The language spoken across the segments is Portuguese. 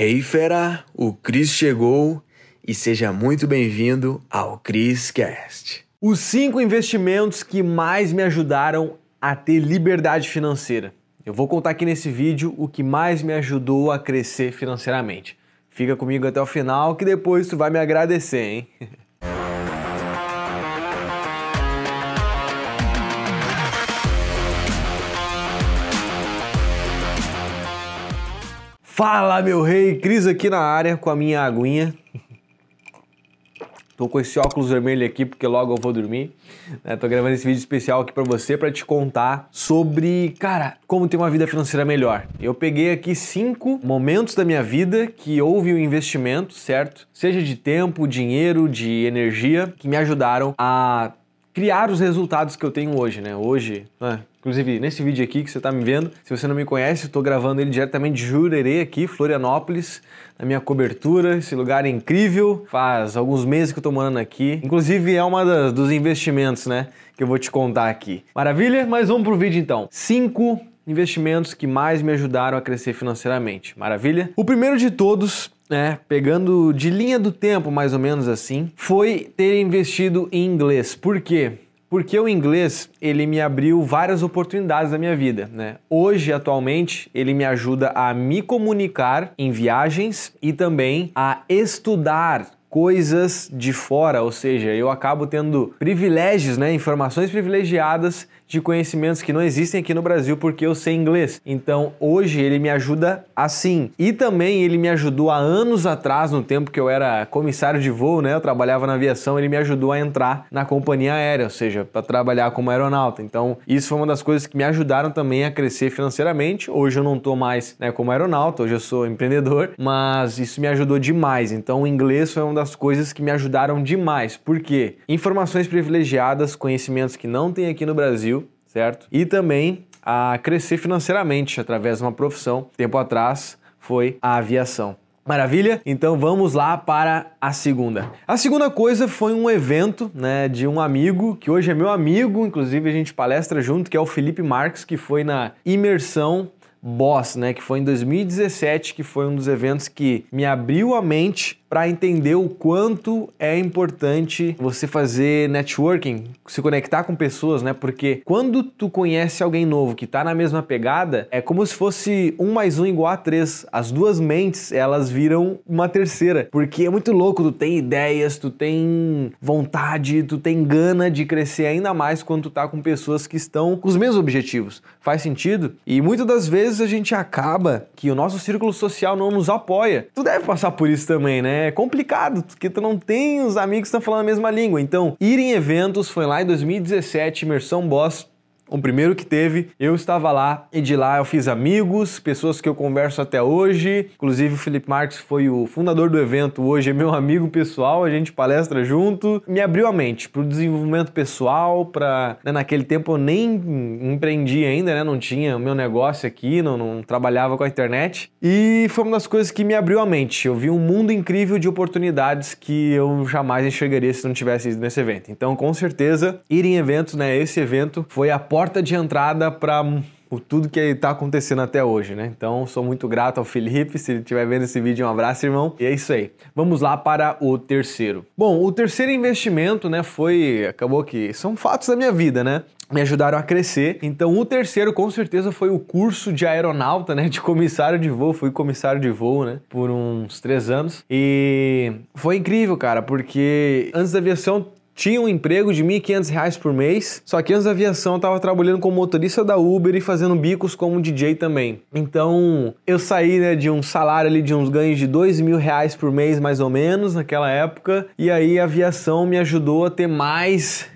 Hey fera, o Cris chegou e seja muito bem-vindo ao Cris Cast. Os cinco investimentos que mais me ajudaram a ter liberdade financeira. Eu vou contar aqui nesse vídeo o que mais me ajudou a crescer financeiramente. Fica comigo até o final que depois tu vai me agradecer, hein? Fala, meu rei! Cris aqui na área com a minha aguinha. Tô com esse óculos vermelho aqui porque logo eu vou dormir. Né? Tô gravando esse vídeo especial aqui para você para te contar sobre, cara, como ter uma vida financeira melhor. Eu peguei aqui cinco momentos da minha vida que houve um investimento, certo? Seja de tempo, dinheiro, de energia, que me ajudaram a criar os resultados que eu tenho hoje, né? Hoje, né? Inclusive, nesse vídeo aqui que você está me vendo, se você não me conhece, estou gravando ele diretamente de Jurerê, aqui, Florianópolis, na minha cobertura. Esse lugar é incrível, faz alguns meses que eu estou morando aqui. Inclusive, é uma das, dos investimentos, né, que eu vou te contar aqui. Maravilha? Mas vamos pro vídeo então. Cinco investimentos que mais me ajudaram a crescer financeiramente. Maravilha? O primeiro de todos né, pegando de linha do tempo, mais ou menos assim, foi ter investido em inglês. Por quê? Porque o inglês, ele me abriu várias oportunidades na minha vida, né? Hoje, atualmente, ele me ajuda a me comunicar em viagens e também a estudar coisas de fora, ou seja, eu acabo tendo privilégios, né, informações privilegiadas de conhecimentos que não existem aqui no Brasil porque eu sei inglês. Então hoje ele me ajuda assim. E também ele me ajudou há anos atrás, no tempo que eu era comissário de voo, né? Eu trabalhava na aviação, ele me ajudou a entrar na companhia aérea, ou seja, para trabalhar como aeronauta. Então isso foi uma das coisas que me ajudaram também a crescer financeiramente. Hoje eu não estou mais né, como aeronauta, hoje eu sou empreendedor, mas isso me ajudou demais. Então o inglês foi uma das coisas que me ajudaram demais. Por quê? Informações privilegiadas, conhecimentos que não tem aqui no Brasil certo? E também a crescer financeiramente através de uma profissão. Tempo atrás foi a aviação. Maravilha? Então vamos lá para a segunda. A segunda coisa foi um evento, né, de um amigo que hoje é meu amigo, inclusive a gente palestra junto, que é o Felipe Marques, que foi na imersão Boss, né, que foi em 2017, que foi um dos eventos que me abriu a mente para entender o quanto é importante você fazer networking, se conectar com pessoas, né? Porque quando tu conhece alguém novo que tá na mesma pegada, é como se fosse um mais um igual a três. As duas mentes, elas viram uma terceira. Porque é muito louco, tu tem ideias, tu tem vontade, tu tem gana de crescer ainda mais quando tu tá com pessoas que estão com os mesmos objetivos. Faz sentido? E muitas das vezes a gente acaba que o nosso círculo social não nos apoia. Tu deve passar por isso também, né? É complicado, porque tu não tem os amigos que estão falando a mesma língua. Então, ir em eventos foi lá em 2017, imersão Boss o primeiro que teve, eu estava lá e de lá eu fiz amigos, pessoas que eu converso até hoje. Inclusive o Felipe Marques foi o fundador do evento, hoje é meu amigo pessoal, a gente palestra junto. Me abriu a mente para o desenvolvimento pessoal, para né, naquele tempo eu nem empreendi ainda, né? Não tinha o meu negócio aqui, não, não trabalhava com a internet. E foi uma das coisas que me abriu a mente. Eu vi um mundo incrível de oportunidades que eu jamais enxergaria se não tivesse ido nesse evento. Então, com certeza, ir em eventos, né? Esse evento foi a porta de entrada para tudo que está acontecendo até hoje, né? Então, sou muito grato ao Felipe. Se ele estiver vendo esse vídeo, um abraço, irmão. E é isso aí. Vamos lá para o terceiro. Bom, o terceiro investimento, né, foi. Acabou que. São fatos da minha vida, né? me ajudaram a crescer. Então, o terceiro, com certeza, foi o curso de aeronauta, né? De comissário de voo. Fui comissário de voo, né? Por uns três anos. E foi incrível, cara, porque antes da aviação tinha um emprego de R$ 1.500 por mês, só que antes da aviação eu estava trabalhando como motorista da Uber e fazendo bicos como DJ também. Então eu saí né, de um salário ali de uns ganhos de dois mil reais por mês mais ou menos naquela época, e aí a aviação me ajudou a ter mais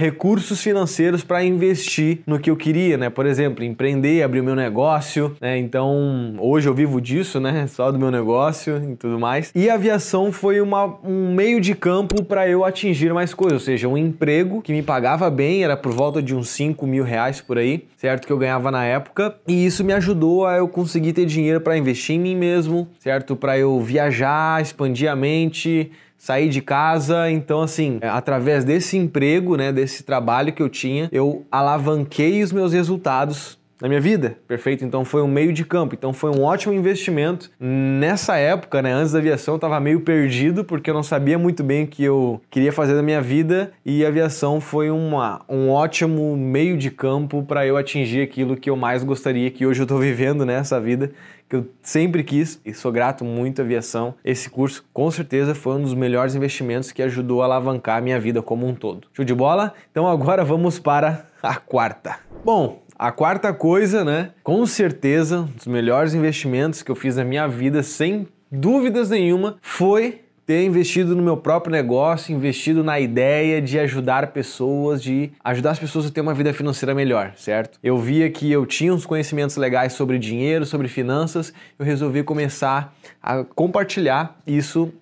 recursos financeiros para investir no que eu queria, né? Por exemplo, empreender, abrir o meu negócio, né? Então, hoje eu vivo disso, né? Só do meu negócio e tudo mais. E a aviação foi uma, um meio de campo para eu atingir mais coisas, ou seja, um emprego que me pagava bem, era por volta de uns 5 mil reais por aí, certo? Que eu ganhava na época. E isso me ajudou a eu conseguir ter dinheiro para investir em mim mesmo, certo? Para eu viajar, expandir a mente sair de casa. Então, assim, é, através desse emprego, né, desse trabalho que eu tinha, eu alavanquei os meus resultados na minha vida, perfeito? Então foi um meio de campo, então foi um ótimo investimento. Nessa época, né, antes da aviação, eu estava meio perdido porque eu não sabia muito bem o que eu queria fazer da minha vida e a aviação foi uma, um ótimo meio de campo para eu atingir aquilo que eu mais gostaria, que hoje eu estou vivendo nessa né, vida, que eu sempre quis e sou grato muito à aviação. Esse curso, com certeza, foi um dos melhores investimentos que ajudou a alavancar a minha vida como um todo. Show de bola? Então agora vamos para a quarta. Bom, a quarta coisa, né? Com certeza, um dos melhores investimentos que eu fiz na minha vida, sem dúvidas nenhuma, foi ter investido no meu próprio negócio, investido na ideia de ajudar pessoas, de ajudar as pessoas a ter uma vida financeira melhor, certo? Eu via que eu tinha uns conhecimentos legais sobre dinheiro, sobre finanças, eu resolvi começar a compartilhar isso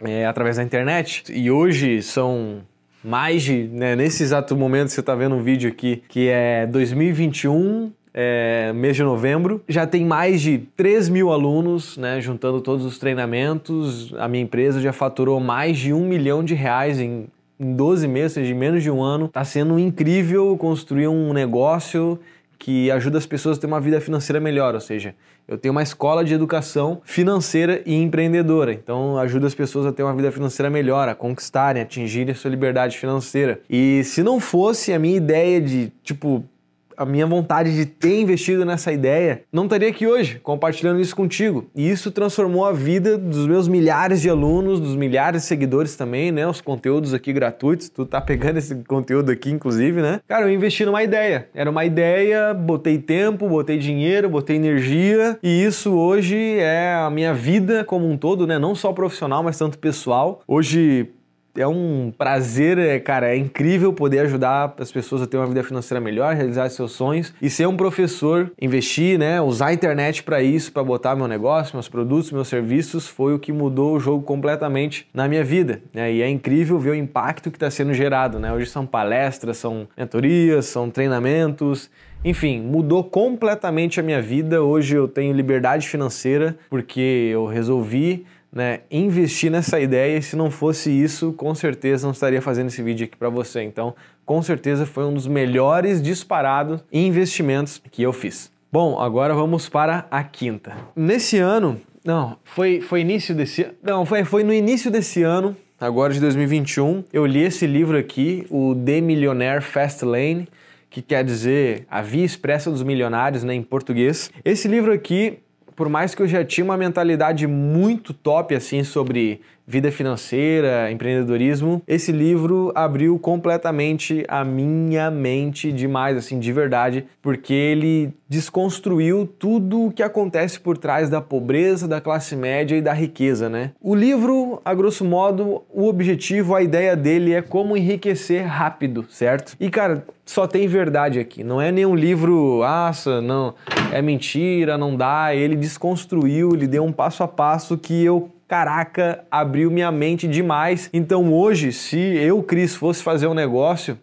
é, através da internet. E hoje são mais de, né, nesse exato momento você está vendo um vídeo aqui que é 2021, é, mês de novembro. Já tem mais de 3 mil alunos, né, juntando todos os treinamentos. A minha empresa já faturou mais de um milhão de reais em, em 12 meses, de menos de um ano. Está sendo incrível construir um negócio que ajuda as pessoas a ter uma vida financeira melhor, ou seja, eu tenho uma escola de educação financeira e empreendedora, então ajuda as pessoas a ter uma vida financeira melhor, a conquistarem, a atingirem a sua liberdade financeira. E se não fosse a minha ideia de, tipo, a minha vontade de ter investido nessa ideia, não estaria aqui hoje compartilhando isso contigo. E isso transformou a vida dos meus milhares de alunos, dos milhares de seguidores também, né? Os conteúdos aqui gratuitos. Tu tá pegando esse conteúdo aqui, inclusive, né? Cara, eu investi numa ideia. Era uma ideia, botei tempo, botei dinheiro, botei energia. E isso hoje é a minha vida como um todo, né? Não só profissional, mas tanto pessoal. Hoje é um prazer, é, cara, é incrível poder ajudar as pessoas a ter uma vida financeira melhor, realizar seus sonhos e ser um professor, investir, né, usar a internet para isso, para botar meu negócio, meus produtos, meus serviços, foi o que mudou o jogo completamente na minha vida. Né? E é incrível ver o impacto que está sendo gerado, né? Hoje são palestras, são mentorias, são treinamentos, enfim, mudou completamente a minha vida. Hoje eu tenho liberdade financeira porque eu resolvi né, investir nessa ideia e se não fosse isso, com certeza não estaria fazendo esse vídeo aqui para você. Então, com certeza foi um dos melhores disparados investimentos que eu fiz. Bom, agora vamos para a quinta. Nesse ano, não, foi, foi início desse não, foi, foi no início desse ano, agora de 2021, eu li esse livro aqui, o The Millionaire Fast Lane, que quer dizer A Via Expressa dos Milionários, né, em português. Esse livro aqui por mais que eu já tinha uma mentalidade muito top assim sobre vida financeira, empreendedorismo, esse livro abriu completamente a minha mente demais, assim, de verdade, porque ele desconstruiu tudo o que acontece por trás da pobreza, da classe média e da riqueza, né? O livro, a grosso modo, o objetivo, a ideia dele é como enriquecer rápido, certo? E cara, só tem verdade aqui. Não é nenhum livro, aça, não, é mentira, não dá. Ele desconstruiu, ele deu um passo a passo que eu caraca, abriu minha mente demais. Então hoje, se eu, Cris, fosse fazer um negócio,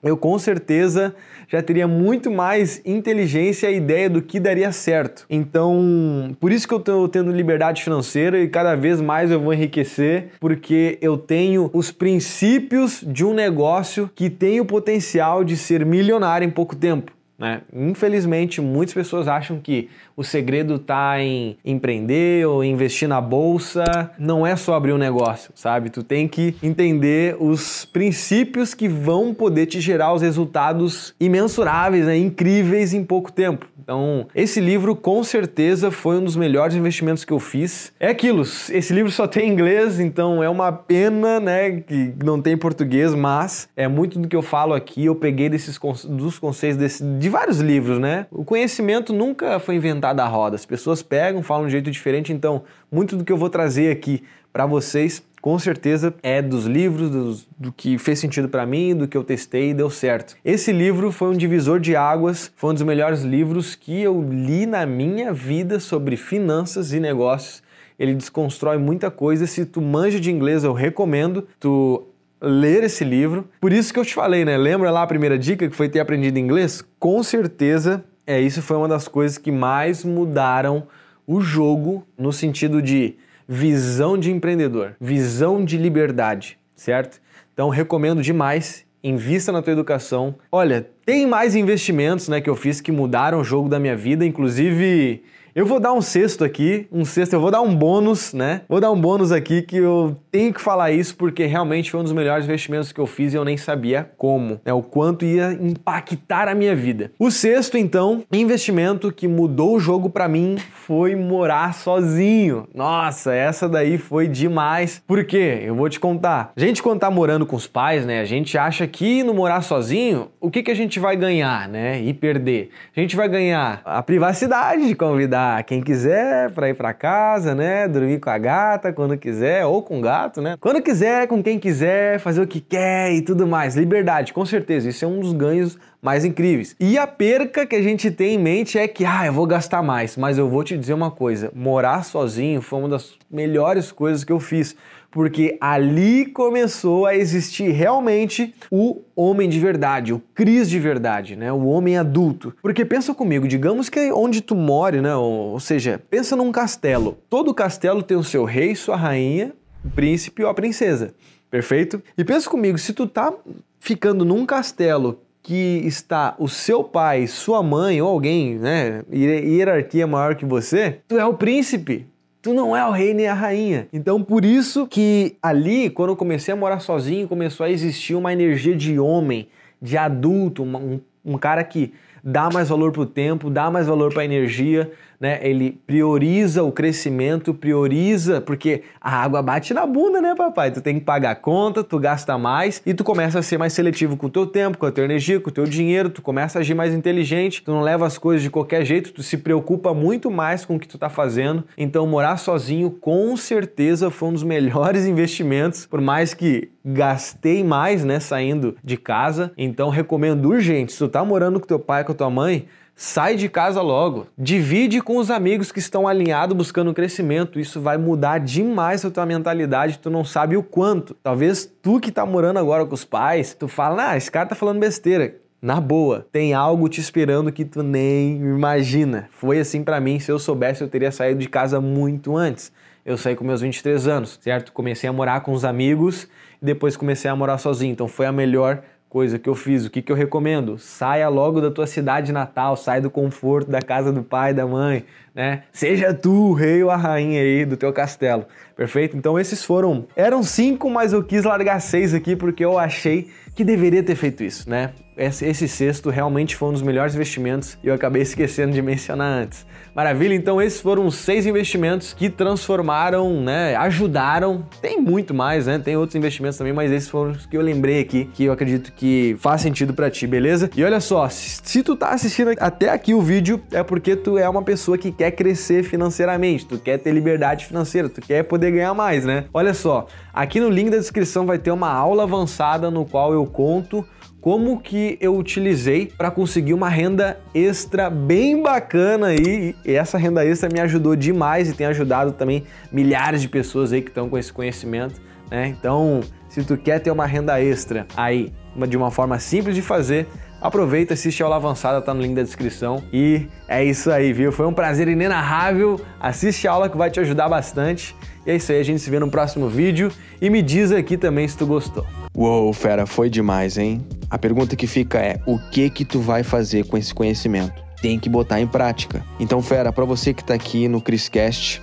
eu com certeza já teria muito mais inteligência e ideia do que daria certo. Então, por isso que eu estou tendo liberdade financeira e cada vez mais eu vou enriquecer, porque eu tenho os princípios de um negócio que tem o potencial de ser milionário em pouco tempo. Né? Infelizmente, muitas pessoas acham que o segredo está em empreender ou investir na bolsa. Não é só abrir um negócio, sabe? Tu tem que entender os princípios que vão poder te gerar os resultados imensuráveis, né? incríveis em pouco tempo. Então, esse livro com certeza foi um dos melhores investimentos que eu fiz. É aquilo, esse livro só tem inglês, então é uma pena, né, que não tem português, mas é muito do que eu falo aqui, eu peguei desses dos conceitos desse, de vários livros, né? O conhecimento nunca foi inventado à roda. As pessoas pegam, falam de um jeito diferente, então muito do que eu vou trazer aqui para vocês com certeza é dos livros, do, do que fez sentido para mim, do que eu testei e deu certo. Esse livro foi um divisor de águas, foi um dos melhores livros que eu li na minha vida sobre finanças e negócios. Ele desconstrói muita coisa. Se tu manja de inglês, eu recomendo tu ler esse livro. Por isso que eu te falei, né? Lembra lá a primeira dica que foi ter aprendido inglês? Com certeza, é isso foi uma das coisas que mais mudaram o jogo no sentido de visão de empreendedor, visão de liberdade, certo? Então recomendo demais invista na tua educação. Olha, tem mais investimentos, né, que eu fiz que mudaram o jogo da minha vida, inclusive eu vou dar um sexto aqui, um sexto, eu vou dar um bônus, né? Vou dar um bônus aqui que eu tenho que falar isso porque realmente foi um dos melhores investimentos que eu fiz e eu nem sabia como, né? O quanto ia impactar a minha vida. O sexto, então, investimento que mudou o jogo para mim foi morar sozinho. Nossa, essa daí foi demais. Por quê? Eu vou te contar. A gente quando tá morando com os pais, né? A gente acha que no morar sozinho, o que que a gente vai ganhar, né? E perder. A gente vai ganhar a privacidade de convidar quem quiser para ir para casa, né? Dormir com a gata quando quiser, ou com o gato, né? Quando quiser, com quem quiser, fazer o que quer e tudo mais. Liberdade, com certeza. Isso é um dos ganhos mais incríveis. E a perca que a gente tem em mente é que, ah, eu vou gastar mais. Mas eu vou te dizer uma coisa: morar sozinho foi uma das melhores coisas que eu fiz porque ali começou a existir realmente o homem de verdade, o Cris de verdade, né? O homem adulto. Porque pensa comigo, digamos que onde tu more, né? Ou seja, pensa num castelo. Todo castelo tem o seu rei, sua rainha, o príncipe ou a princesa. Perfeito? E pensa comigo, se tu tá ficando num castelo que está o seu pai, sua mãe ou alguém, né, hierarquia maior que você, tu é o príncipe. Tu não é o rei nem a rainha. Então, por isso que ali, quando eu comecei a morar sozinho, começou a existir uma energia de homem, de adulto, um, um cara que dá mais valor para o tempo, dá mais valor para a energia, né? Ele prioriza o crescimento, prioriza, porque a água bate na bunda, né, papai? Tu tem que pagar a conta, tu gasta mais e tu começa a ser mais seletivo com o teu tempo, com a tua energia, com o teu dinheiro, tu começa a agir mais inteligente, tu não leva as coisas de qualquer jeito, tu se preocupa muito mais com o que tu tá fazendo. Então, morar sozinho com certeza foi um dos melhores investimentos, por mais que gastei mais, né, saindo de casa. Então, recomendo urgente, se tu tá morando com teu pai, com tua mãe, Sai de casa logo. Divide com os amigos que estão alinhados buscando crescimento. Isso vai mudar demais a tua mentalidade. Tu não sabe o quanto. Talvez tu que tá morando agora com os pais, tu fala, ah, esse cara tá falando besteira. Na boa, tem algo te esperando que tu nem imagina. Foi assim para mim, se eu soubesse eu teria saído de casa muito antes. Eu saí com meus 23 anos, certo? Comecei a morar com os amigos e depois comecei a morar sozinho. Então foi a melhor coisa que eu fiz, o que, que eu recomendo? Saia logo da tua cidade natal, sai do conforto da casa do pai, da mãe, né? Seja tu o rei ou a rainha aí do teu castelo, perfeito? Então esses foram, eram cinco, mas eu quis largar seis aqui porque eu achei que deveria ter feito isso, né? Esse sexto realmente foi um dos melhores investimentos e eu acabei esquecendo de mencionar antes. Maravilha, então esses foram seis investimentos que transformaram, né, ajudaram. Tem muito mais, né? Tem outros investimentos também, mas esses foram os que eu lembrei aqui, que eu acredito que faz sentido para ti, beleza? E olha só, se tu tá assistindo até aqui o vídeo, é porque tu é uma pessoa que quer crescer financeiramente, tu quer ter liberdade financeira, tu quer poder ganhar mais, né? Olha só, aqui no link da descrição vai ter uma aula avançada no qual eu conto como que eu utilizei para conseguir uma renda extra bem bacana aí. E essa renda extra me ajudou demais e tem ajudado também milhares de pessoas aí que estão com esse conhecimento, né? Então, se tu quer ter uma renda extra aí, de uma forma simples de fazer, aproveita, assiste a aula avançada, tá no link da descrição. E é isso aí, viu? Foi um prazer inenarrável. Assiste a aula que vai te ajudar bastante. E é isso aí, a gente se vê no próximo vídeo e me diz aqui também se tu gostou. Uou, fera, foi demais, hein? A pergunta que fica é: o que que tu vai fazer com esse conhecimento? Tem que botar em prática. Então, fera, para você que tá aqui no Criscast,